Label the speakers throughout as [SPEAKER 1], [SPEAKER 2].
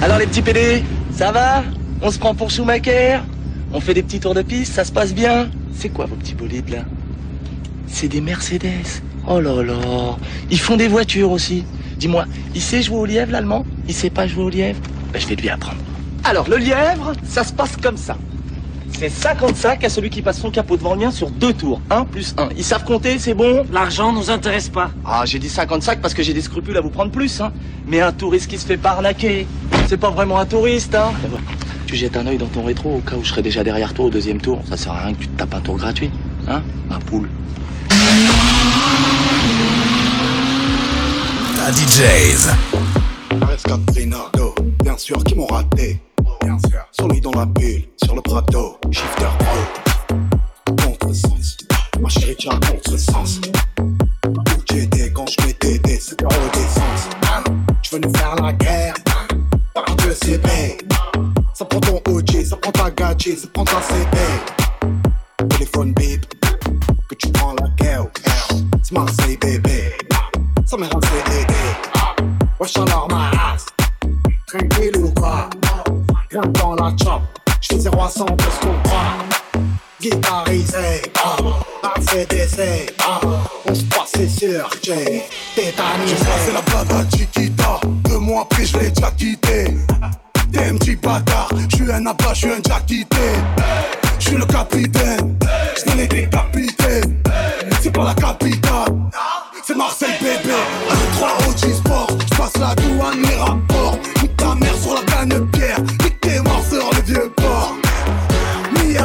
[SPEAKER 1] Alors les petits PD, ça va? On se prend pour Schumacher? On fait des petits tours de piste, ça se passe bien? C'est quoi vos petits bolides là? C'est des Mercedes. Oh là là. Ils font des voitures aussi. Dis-moi, il sait jouer au lièvre l'allemand? Il sait pas jouer au lièvre? Ben je vais lui apprendre. Alors le lièvre, ça se passe comme ça. C'est 55 à celui qui passe son capot devant le mien sur deux tours. 1 plus 1. Ils savent compter, c'est bon
[SPEAKER 2] L'argent nous intéresse pas.
[SPEAKER 1] Ah, j'ai dit 55 parce que j'ai des scrupules à vous prendre plus, hein. Mais un touriste qui se fait pas arnaquer, c'est pas vraiment un touriste, hein. Tu jettes un œil dans ton rétro au cas où je serais déjà derrière toi au deuxième tour. Ça sert à rien que tu te tapes un tour gratuit, hein, ma poule.
[SPEAKER 3] La DJs.
[SPEAKER 4] Bien sûr qu'ils m'ont raté. Bien. Sur lui dans la bulle, sur le Prado, shifter pro. Contre-sens, ma chérie, tu contre-sens. Où j'étais quand je mettais des 7 euros d'essence. Tu veux nous faire la guerre? Par Dieu, c'est bé. Ça prend ton OG, ça prend ta gadget, ça prend ta CD.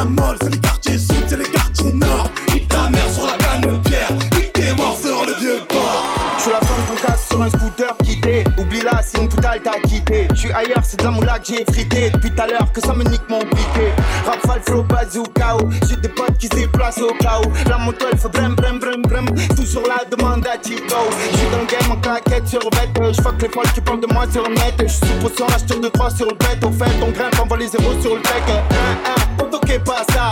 [SPEAKER 4] amor. C'est
[SPEAKER 5] une putale t'a quitté. J'suis ailleurs, c'est de la moula que j'ai frité. Depuis tout à l'heure que ça me nique mon piqué. Rafale, flow, bazooka. J'ai des potes qui se déplacent au où. La moto elle fait brem, brem, brem, brem. Tout sur la demande à Chico. J'suis dans le game en claquette sur bête. J'fuck les folles qui parlent de moi sur net. J'suis sous potion, acheteur de 3 sur le bête. Au fait, on grimpe, on voit les zéros sur le un, on toque pas ça.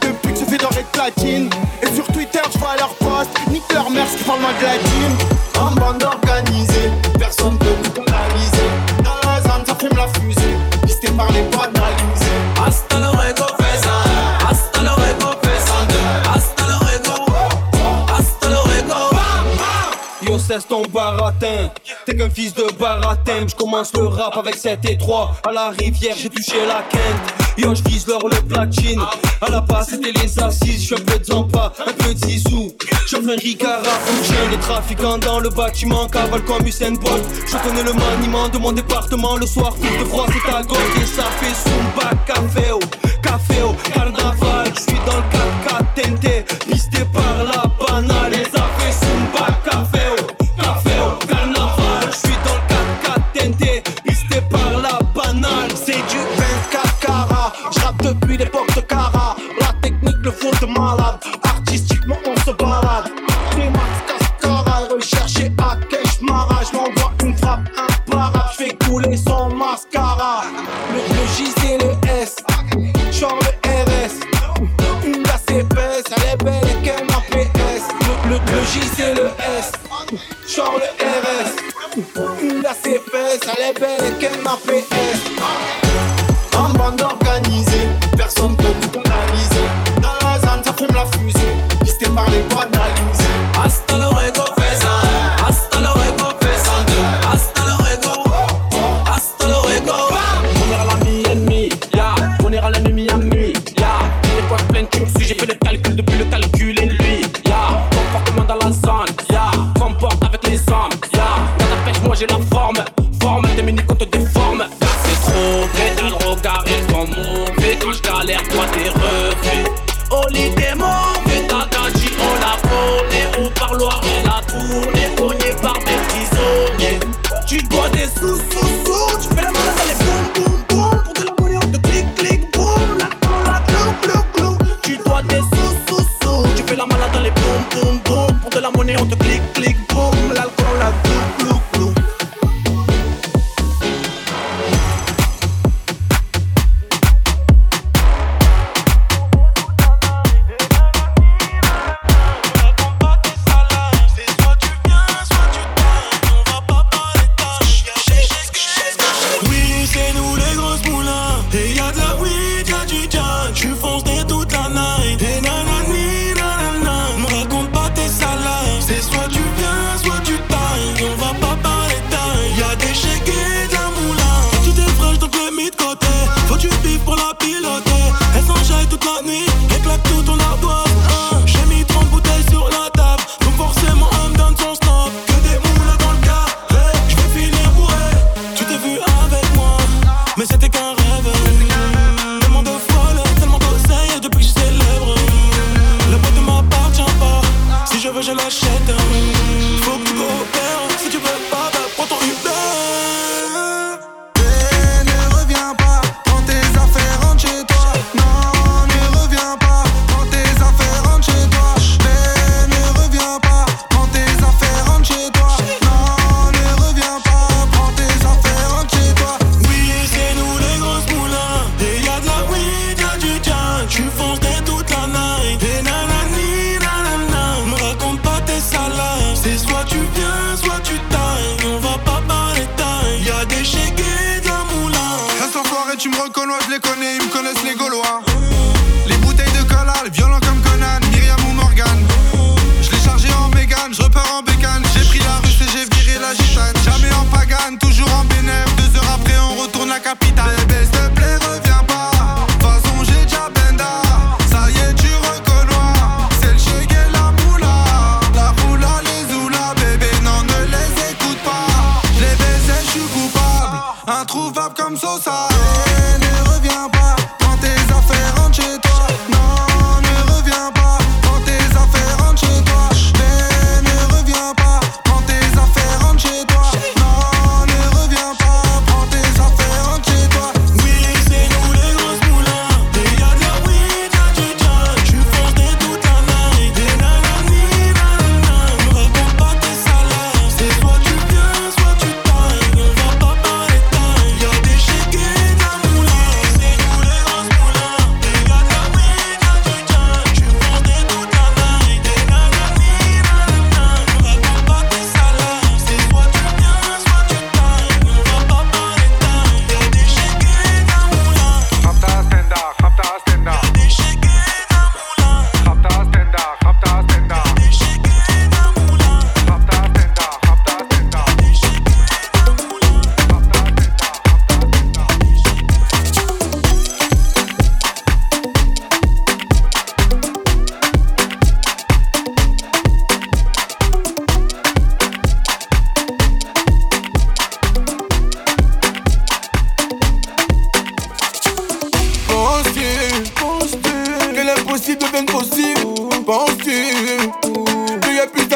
[SPEAKER 5] Depuis que je fais doré de platine Et sur Twitter je vois leurs posts Nique leur mère ce qui parle moins de la team En bande organisée Personne peut nous canaliser Dans la zone ça fume la fusée Pisté par les boîtes analysées
[SPEAKER 6] Hasta luego, pesa. Hasta luego, pesa. Hasta luego. Hasta luego.
[SPEAKER 5] Yo cesse ton baratin T'es qu'un fils de baratin Je commence le rap avec 7 et 3 À la rivière j'ai touché la quinte Yo je vise l'or le platine. À la base c'était les assises. Je un peu de zampa, un peu de zizou. J'offre un ricard à Les trafiquants dans le bâtiment Cavale comme Usain Bolt. Je connais le maniement de mon département Le soir. Coup de froid c'est à gauche. Et ça fait Zumba Café oh. Café oh. Carnaval Je suis dans le
[SPEAKER 6] galère, toi t'es tu
[SPEAKER 2] me reconnais, je les connais, ils me connaissent les Gaulois.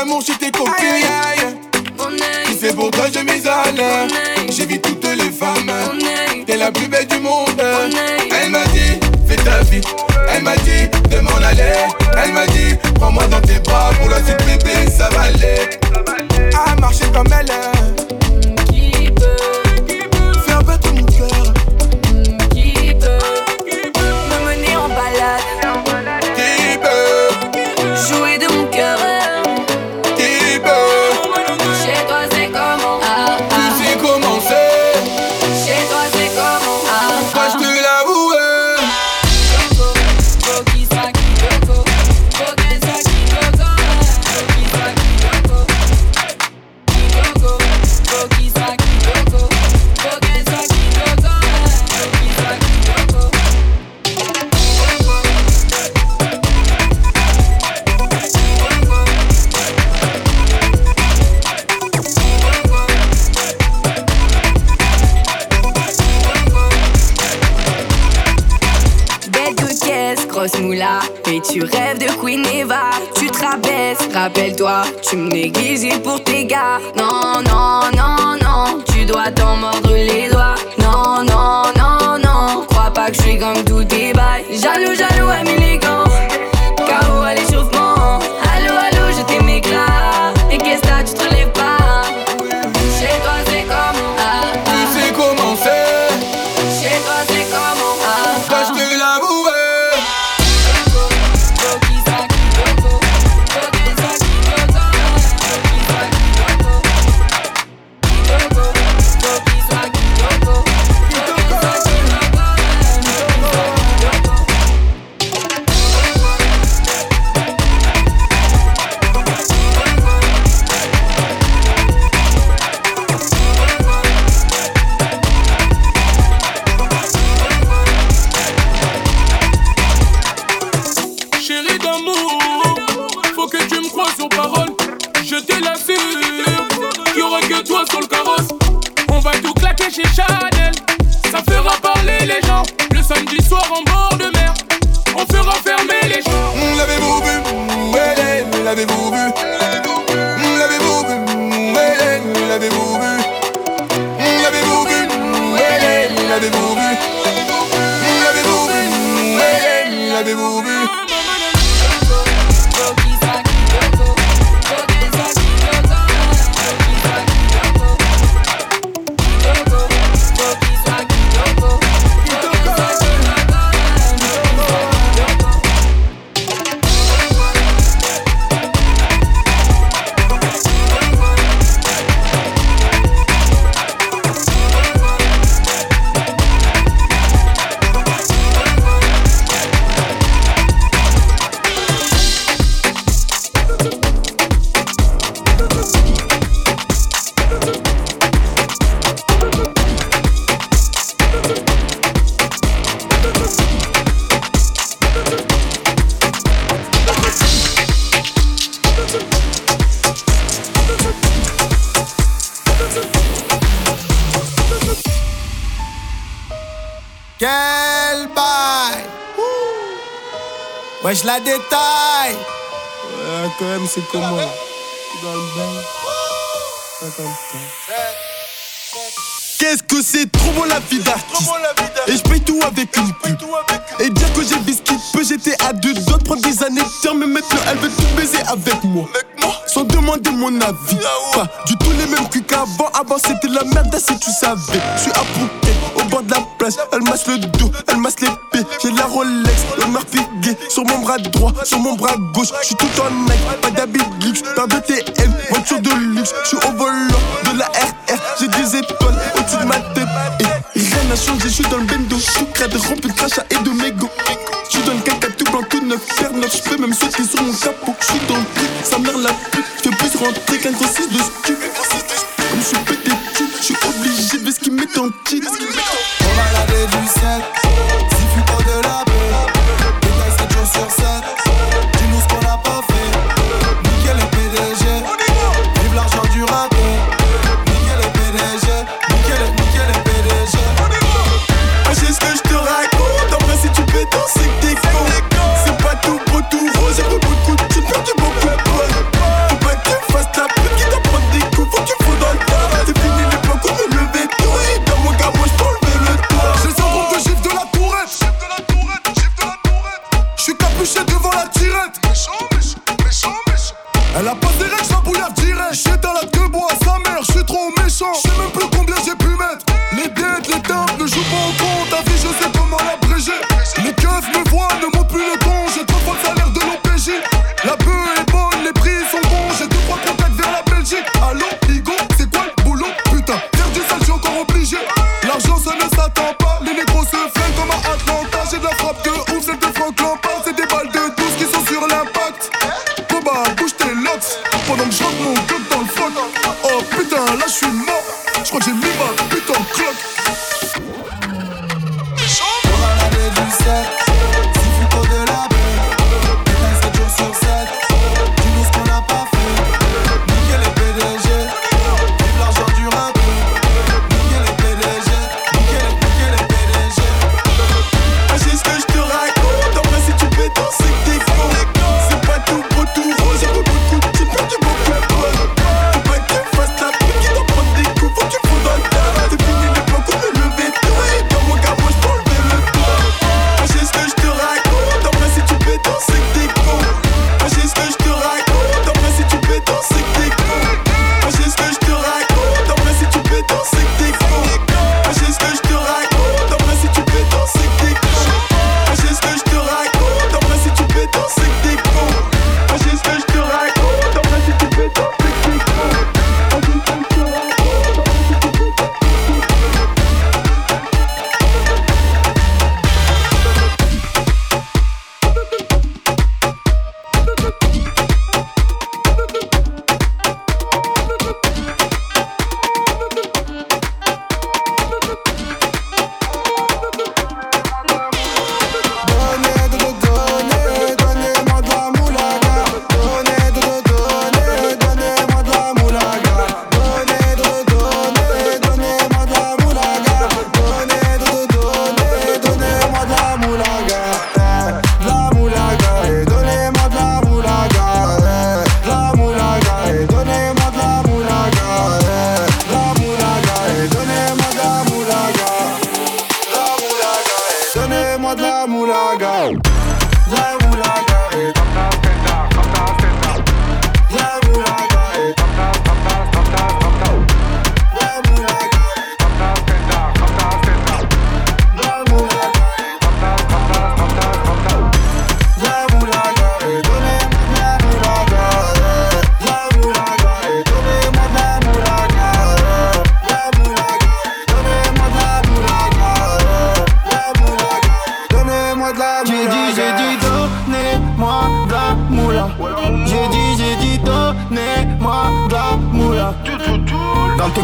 [SPEAKER 2] l'amour chez tes copines. Si c'est pour toi, je mise à l'air. Toutes les femmes. T'es la plus belle du monde. Elle m'a dit, fais ta vie. Elle m'a dit, de m'en aller. Elle m'a dit, prends-moi dans tes bras. Pour la suite, bébé, ça va aller. À ah, marcher comme elle
[SPEAKER 7] est. appelle-toi,
[SPEAKER 2] tu
[SPEAKER 7] me
[SPEAKER 2] l'avez-vous vu? L'avez-vous vu? L'avez-vous vu? Quel bail Ouais, je la détaille
[SPEAKER 8] Ouais, quand même, c'est comment Dans le
[SPEAKER 2] Qu'est-ce que c'est trop bon la vie d'artiste. Et je paye tout avec une pub. Et dire que j'ai biscuit peu j'étais à deux d'autres Prendre des années de terme et maintenant elle veut tout baiser avec moi sans demander mon avis. Pas du tout les mêmes culs qu'avant. Avant, c'était la merde si tu savais. Je suis à apprêté au bord de la plage. Elle masse le dos, elle masse l'épée. J'ai la Rolex, le marfigué. Sur mon bras droit, sur mon bras gauche. Je suis tout en mec, pas d'habit luxe. Pas de voiture de luxe. Je suis au volant de la RR. J'ai des étoiles au-dessus de ma tête. Rien n'a changé, je suis dans le bendo. Je suis crade, rempli de crachat et de mégots. 9 cher 9, j'peux même sauter sur mon chapeau. J'suis dans le pit, sa mère la pute. J'fais plus rentrer qu'un grossiste de stup.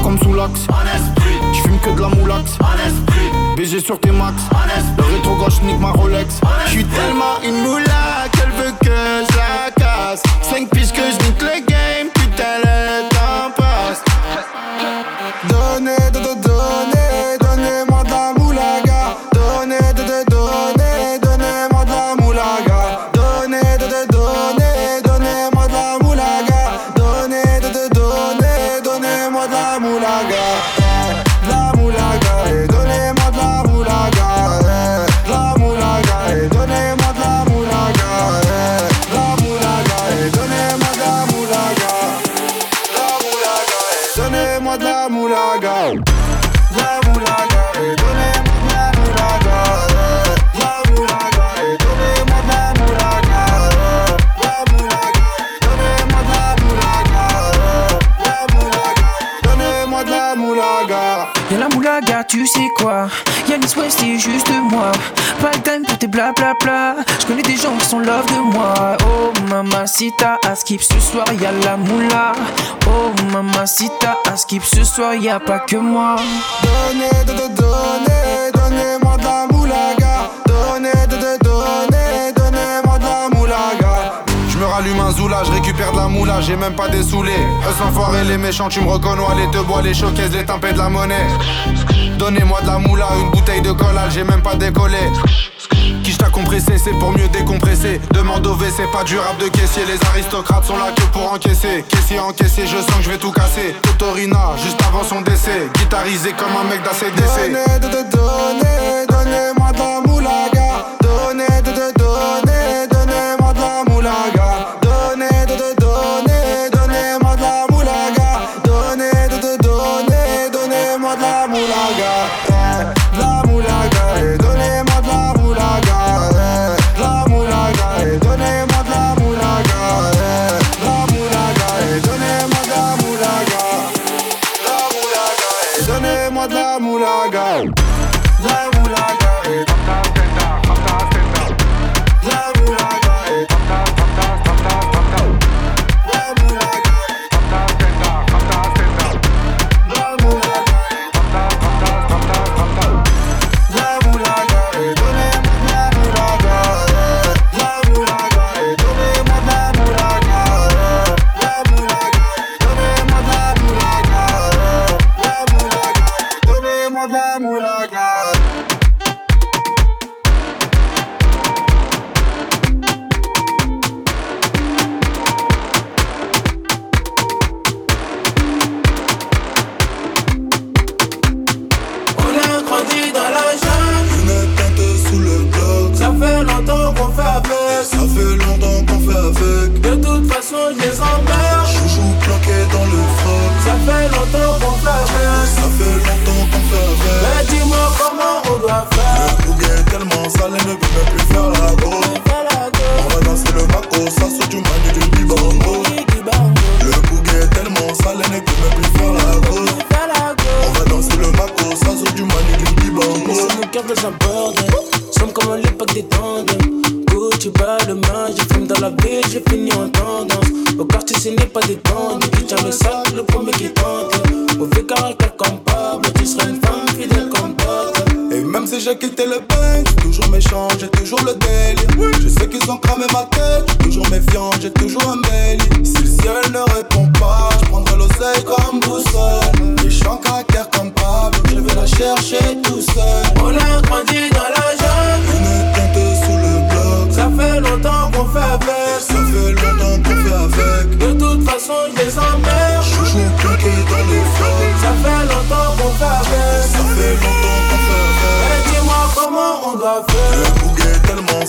[SPEAKER 2] comme sous l'axe. Je fume que de la moulax. BG sur tes max. Le rétro gauche nique ma Rolex. Je suis tellement une moula qu'elle veut que je la casse. 5 pistes que je nique
[SPEAKER 9] les go. des. Bla bla. Je connais des gens qui sont love de moi. Oh mamacita, à skip ce soir, y'a la moula. Oh mamacita, à skip ce soir, y'a pas que moi.
[SPEAKER 2] Donnez, de, de, donnez, donnez-moi de la moulaga. Donnez, de, de, donnez, donnez-moi de la moulaga. Je me rallume un zoula, je récupère de la moula, j'ai même pas dessoulé. Eux sont foirés, les méchants, tu me reconnois, les deux bois, les choquaises, les tempêtes de la monnaie. Donnez-moi de la moula, une bouteille de collage, j'ai même pas décollé. Qui t'a compressé, c'est pour mieux décompresser. Demande au V, c'est pas durable de caissier. Les aristocrates sont là que pour encaisser. Caissier, encaissé, je sens que je vais tout casser. Totorina, juste avant son décès. Guitarisé comme un mec d'ACDC. Donnez, donnez, donnez-moi de la.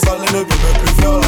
[SPEAKER 3] sale, le bébé plus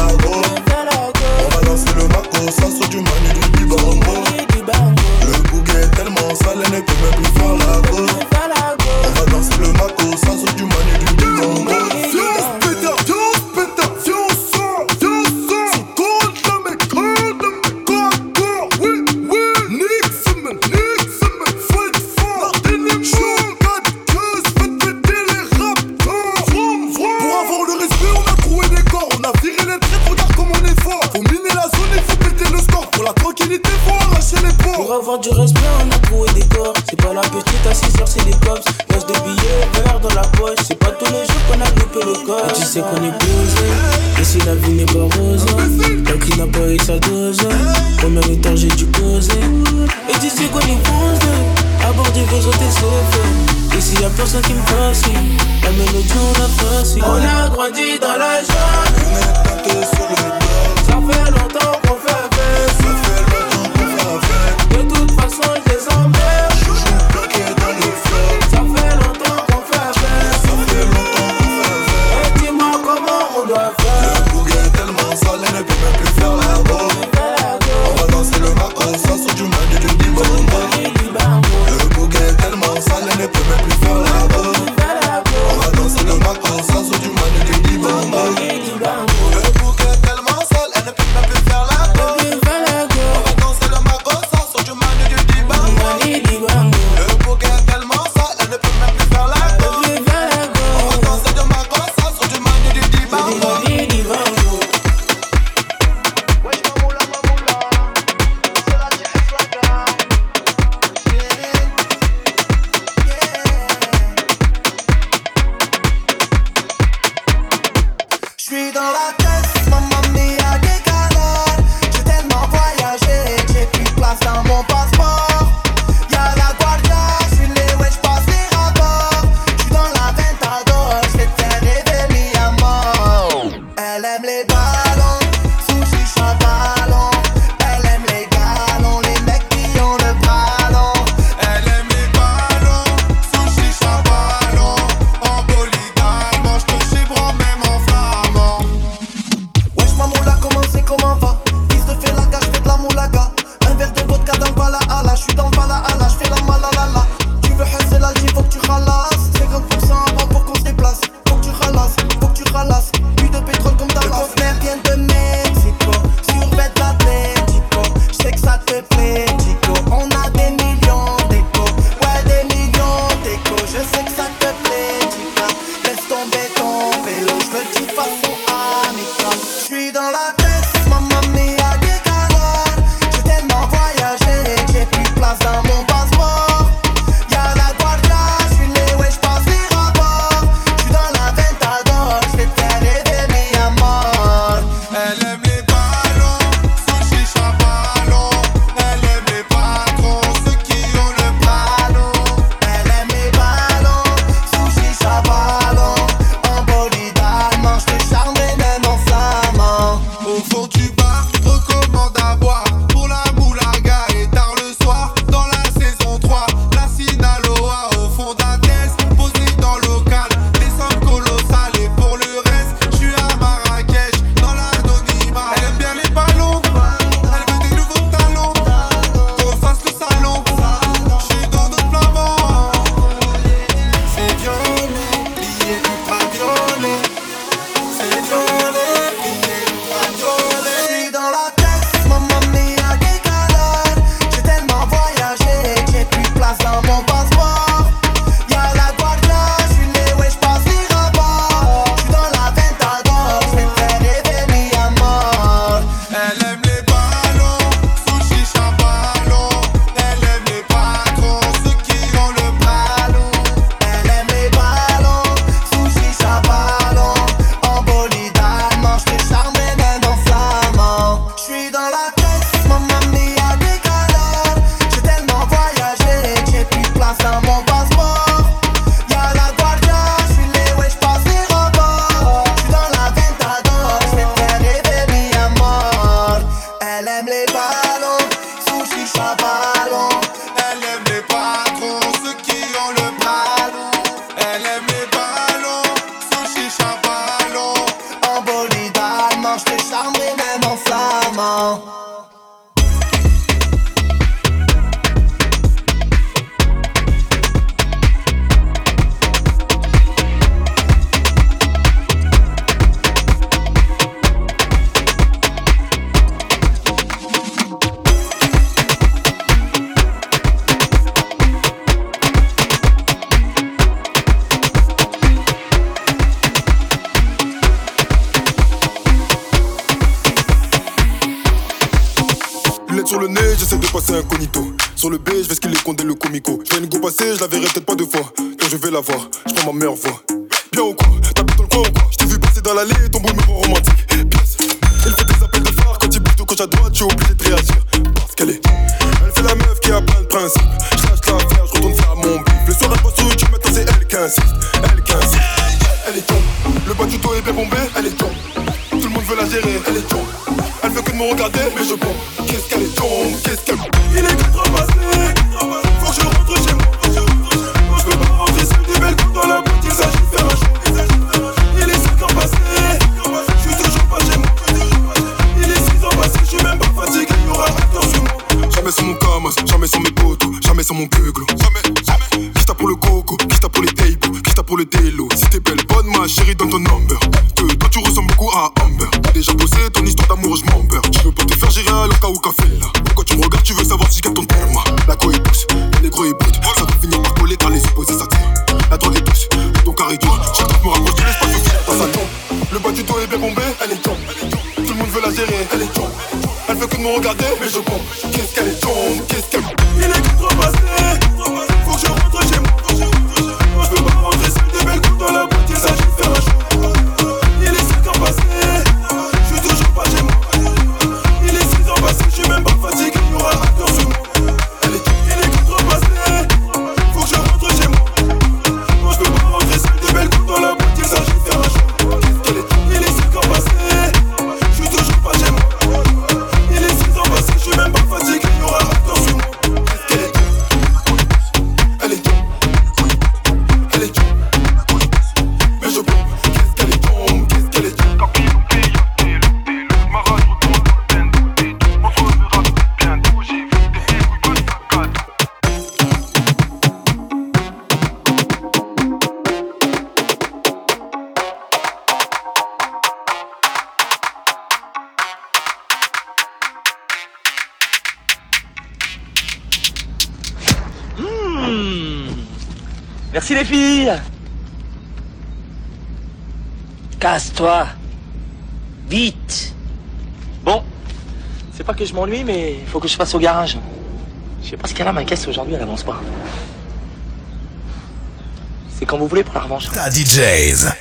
[SPEAKER 5] Ici y'a personne qui me fascine, la mélodie on la fascine. On a grandi dans la jungle,
[SPEAKER 3] on est.
[SPEAKER 5] Ça fait longtemps
[SPEAKER 10] passer incognito. Sur le B, je vais skiller compter le comico. Je une go passer, je la verrai peut-être pas deux fois. Donc je vais la voir, je prends ma meilleure voix. Bien ou quoi? T'habites dans le coin ou quoi? Je t'ai vu passer dans l'allée, ton beau numéro romantique. Pièce. Elle fait des appels de phare quand il bouge de gauche à droite, je suis obligé de réagir. Parce qu'elle est. Elle fait la meuf qui a plein de principes. Je lâche l'affaire, je retourne faire mon bif. Le soir, elle passe sur YouTube, maintenant c'est elle qui insiste. Elle insiste. Elle est tombe. Le bas du dos est bien bombé, elle est tombe. Tout le monde veut la gérer, elle mais je bombe. Qu'est-ce qu'elle est tombe, qu'est-ce qu'elle. Il est que trop passé. Faut que je rentre chez moi. Je peux pas il s'agit. Il est 5 ans passé. Je suis toujours pas chez moi. Il est 6 ans passé, je suis même pas fatigué. Jamais sur mon camas, jamais sur mes potos, jamais sur mon keglo. Jamais, jamais. Pour le coco, qui pour les tables, qui pour le télo. Si t'es belle, bonne ma chérie, donne ton number. Que toi tu ressembles beaucoup à Amber. Déjà bossé ton histoire d'amour, je m'en beurre. Je veux pas te faire gérer à l'oca ou café là. Pourquoi tu me regardes, tu veux savoir si je ton terme. La go est pousse, le négro est brut. Ça va finir par coller dans les opposés, ça tire. La drogue est douce, ton carré dur. Chaque fois me rapproche, pas te dans sa tombe. Le bas du dos est bien bombé, elle est tombe. Tout le monde veut la gérer, elle est tombe. Elle veut que de me regarder, mais je bombe. Qu'est-ce qu'elle est tombe, qu'est-ce qu'elle.
[SPEAKER 11] Casse-toi. Vite.
[SPEAKER 1] Bon, c'est pas que je m'ennuie, mais il faut que je fasse au garage. Je sais pas ce qu'elle a, ma caisse aujourd'hui, elle avance pas. C'est quand vous voulez pour la revanche.
[SPEAKER 12] La DJs.